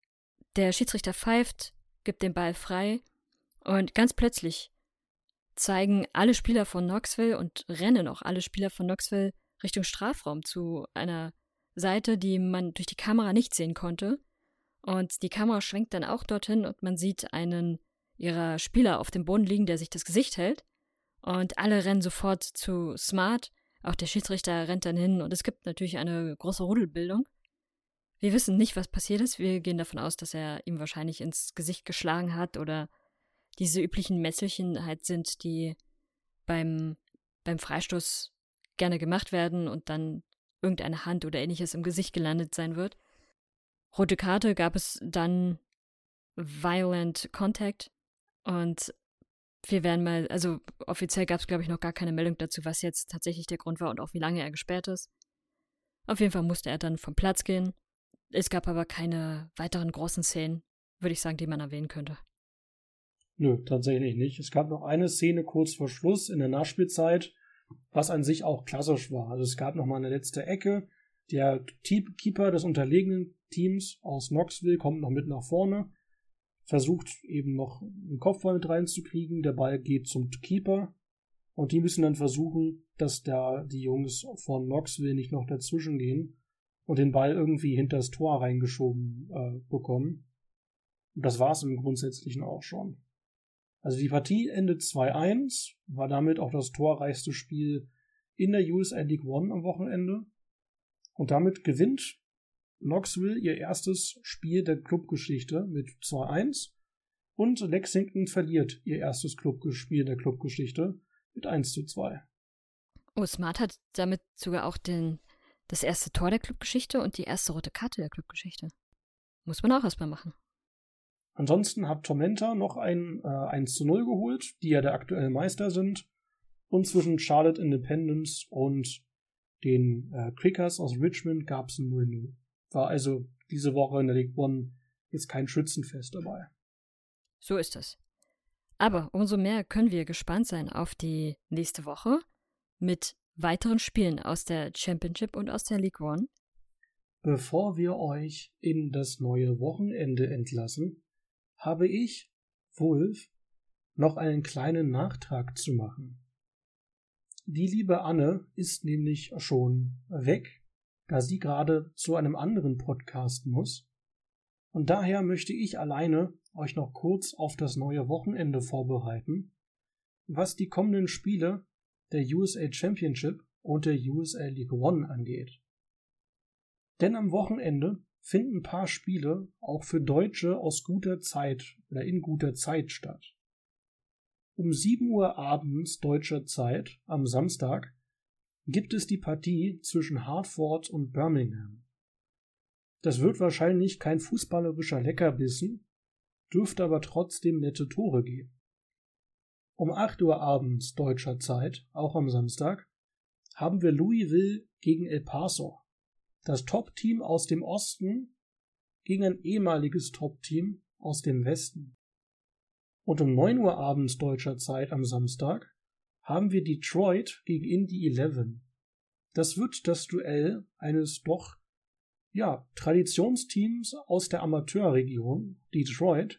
der Schiedsrichter pfeift, gibt den Ball frei und ganz plötzlich zeigen alle Spieler von Knoxville und rennen auch alle Spieler von Knoxville Richtung Strafraum zu einer Seite, die man durch die Kamera nicht sehen konnte. Und die Kamera schwenkt dann auch dorthin und man sieht einen ihrer Spieler auf dem Boden liegen, der sich das Gesicht hält. Und alle rennen sofort zu Smart. Auch der Schiedsrichter rennt dann hin und es gibt natürlich eine große Rudelbildung. Wir wissen nicht, was passiert ist. Wir gehen davon aus, dass er ihm wahrscheinlich ins Gesicht geschlagen hat oder diese üblichen Messelchen halt sind, die beim, beim Freistoß gerne gemacht werden und dann irgendeine Hand oder ähnliches im Gesicht gelandet sein wird. Rote Karte gab es dann Violent Contact und Wir werden mal, also offiziell gab es, glaube ich, noch gar keine Meldung dazu, was jetzt tatsächlich der Grund war und auch wie lange er gesperrt ist. Auf jeden Fall musste er dann vom Platz gehen. Es gab aber keine weiteren großen Szenen, würde ich sagen, die man erwähnen könnte. Nö, tatsächlich nicht. Es gab noch eine Szene kurz vor Schluss in der Nachspielzeit, was an sich auch klassisch war. Also es gab noch mal eine letzte Ecke. Der Keeper des unterlegenen Teams aus Knoxville kommt noch mit nach vorne, versucht eben noch einen Kopfball mit reinzukriegen. Der Ball geht zum Keeper und die müssen dann versuchen, dass da die Jungs von Knoxville nicht noch dazwischen gehen und den Ball irgendwie hinter das Tor reingeschoben äh, bekommen. Und das war es im Grundsätzlichen auch schon. Also die Partie endet 2-1, war damit auch das torreichste Spiel in der USA League One am Wochenende. Und damit gewinnt Knoxville ihr erstes Spiel der Clubgeschichte mit 2-1 und Lexington verliert ihr erstes Clubspiel der Clubgeschichte mit 1 2. Oh, Smart hat damit sogar auch den, das erste Tor der Clubgeschichte und die erste rote Karte der Clubgeschichte. Muss man auch erstmal machen. Ansonsten hat Tormenta noch ein äh, 1 zu 0 geholt, die ja der aktuelle Meister sind. Und zwischen Charlotte Independence und den äh, Crickers aus Richmond gab es ein 0-0. War also diese Woche in der League One jetzt kein Schützenfest dabei. So ist es. Aber umso mehr können wir gespannt sein auf die nächste Woche mit weiteren Spielen aus der Championship und aus der League One. Bevor wir euch in das neue Wochenende entlassen, habe ich, Wolf, noch einen kleinen Nachtrag zu machen. Die liebe Anne ist nämlich schon weg, da sie gerade zu einem anderen Podcast muss. Und daher möchte ich alleine euch noch kurz auf das neue Wochenende vorbereiten, was die kommenden Spiele der USA Championship und der USA League One angeht. Denn am Wochenende finden ein paar Spiele auch für Deutsche aus guter Zeit oder in guter Zeit statt. Um 7 Uhr abends deutscher Zeit am Samstag gibt es die Partie zwischen Hartford und Birmingham. Das wird wahrscheinlich kein fußballerischer Leckerbissen, dürfte aber trotzdem nette Tore geben. Um 8 Uhr abends deutscher Zeit, auch am Samstag, haben wir Louisville gegen El Paso das Top-Team aus dem Osten gegen ein ehemaliges Top-Team aus dem Westen. Und um 9 Uhr abends deutscher Zeit am Samstag haben wir Detroit gegen Indy 11. Das wird das Duell eines doch, ja, Traditionsteams aus der Amateurregion, Detroit,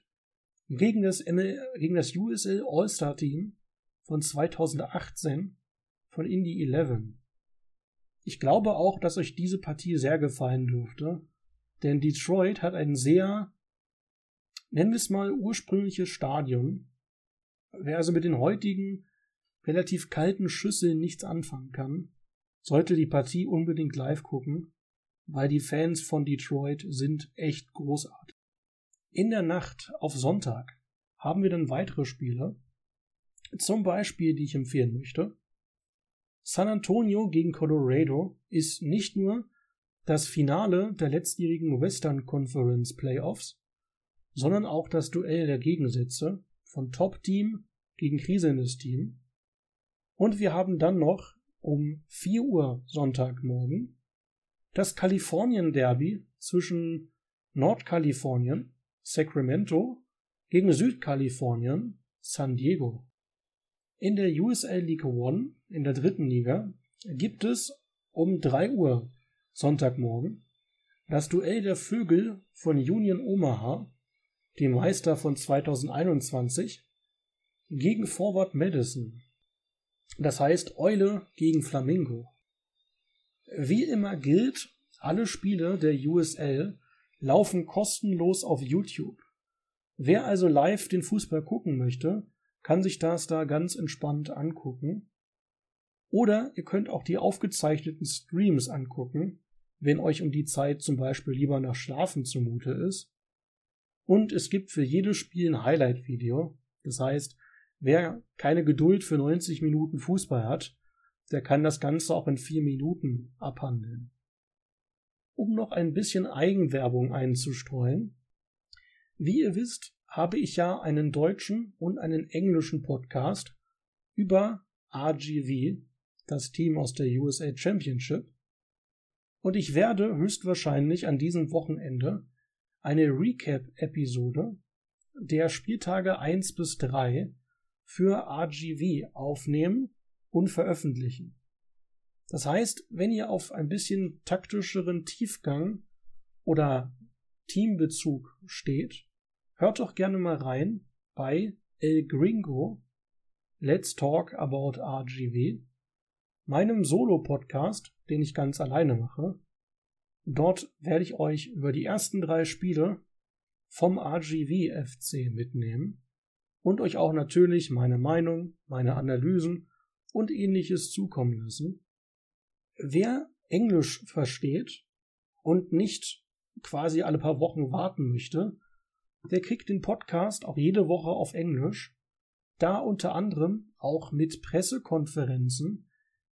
gegen das, gegen das USL All-Star Team von 2018 von Indy 11. Ich glaube auch, dass euch diese Partie sehr gefallen dürfte, denn Detroit hat ein sehr, nennen wir es mal, ursprüngliches Stadion. Wer also mit den heutigen relativ kalten Schüsseln nichts anfangen kann, sollte die Partie unbedingt live gucken, weil die Fans von Detroit sind echt großartig. In der Nacht auf Sonntag haben wir dann weitere Spiele, zum Beispiel, die ich empfehlen möchte. San Antonio gegen Colorado ist nicht nur das Finale der letztjährigen Western Conference Playoffs, sondern auch das Duell der Gegensätze von Top-Team gegen kriselndes Team. Und wir haben dann noch um 4 Uhr Sonntagmorgen das Kalifornien Derby zwischen Nordkalifornien, Sacramento, gegen Südkalifornien, San Diego. In der USL League One, in der dritten Liga, gibt es um 3 Uhr Sonntagmorgen das Duell der Vögel von Union Omaha, dem Meister von 2021, gegen Forward Madison. Das heißt Eule gegen Flamingo. Wie immer gilt, alle Spiele der USL laufen kostenlos auf YouTube. Wer also live den Fußball gucken möchte, kann sich das da ganz entspannt angucken. Oder ihr könnt auch die aufgezeichneten Streams angucken, wenn euch um die Zeit zum Beispiel lieber nach Schlafen zumute ist. Und es gibt für jedes Spiel ein Highlight-Video. Das heißt, wer keine Geduld für 90 Minuten Fußball hat, der kann das Ganze auch in vier Minuten abhandeln. Um noch ein bisschen Eigenwerbung einzustreuen. Wie ihr wisst, habe ich ja einen deutschen und einen englischen Podcast über RGV, das Team aus der USA Championship. Und ich werde höchstwahrscheinlich an diesem Wochenende eine Recap-Episode der Spieltage 1 bis 3 für RGV aufnehmen und veröffentlichen. Das heißt, wenn ihr auf ein bisschen taktischeren Tiefgang oder Teambezug steht, hört doch gerne mal rein bei El Gringo Let's Talk About RGV, meinem Solo-Podcast, den ich ganz alleine mache. Dort werde ich euch über die ersten drei Spiele vom RGV FC mitnehmen und euch auch natürlich meine Meinung, meine Analysen und ähnliches zukommen lassen. Wer Englisch versteht und nicht quasi alle paar Wochen warten möchte, der kriegt den Podcast auch jede Woche auf Englisch, da unter anderem auch mit Pressekonferenzen,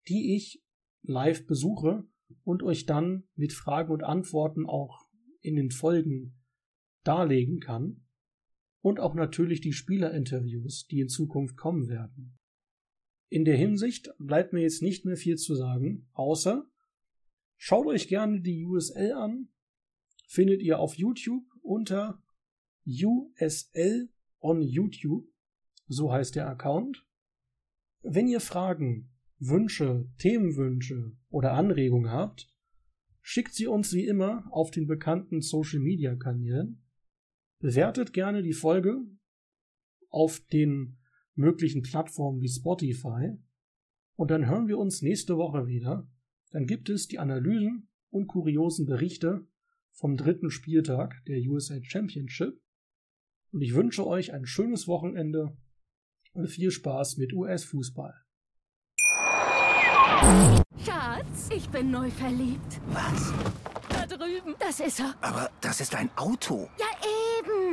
die ich live besuche und euch dann mit Fragen und Antworten auch in den Folgen darlegen kann und auch natürlich die Spielerinterviews, die in Zukunft kommen werden. In der Hinsicht bleibt mir jetzt nicht mehr viel zu sagen, außer schaut euch gerne die USL an, findet ihr auf YouTube unter USL on YouTube, so heißt der Account. Wenn ihr Fragen, Wünsche, Themenwünsche oder Anregungen habt, schickt sie uns wie immer auf den bekannten Social Media Kanälen. Bewertet gerne die Folge auf den möglichen Plattformen wie Spotify. Und dann hören wir uns nächste Woche wieder. Dann gibt es die Analysen und kuriosen Berichte vom dritten Spieltag der USA Championship. Und ich wünsche euch ein schönes Wochenende und viel Spaß mit US-Fußball. Schatz, ich bin neu verliebt. Was? Da drüben. Das ist er. Aber das ist ein Auto. Ja,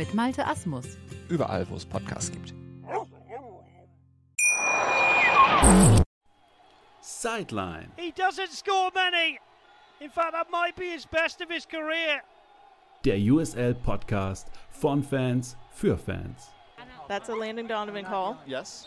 mit Malte Asmus. Überall, wo es Podcasts gibt. Sideline. He doesn't score many. In fact, that might be his best of his career. Der USL Podcast von Fans für Fans. That's a Landon Donovan call. Yes.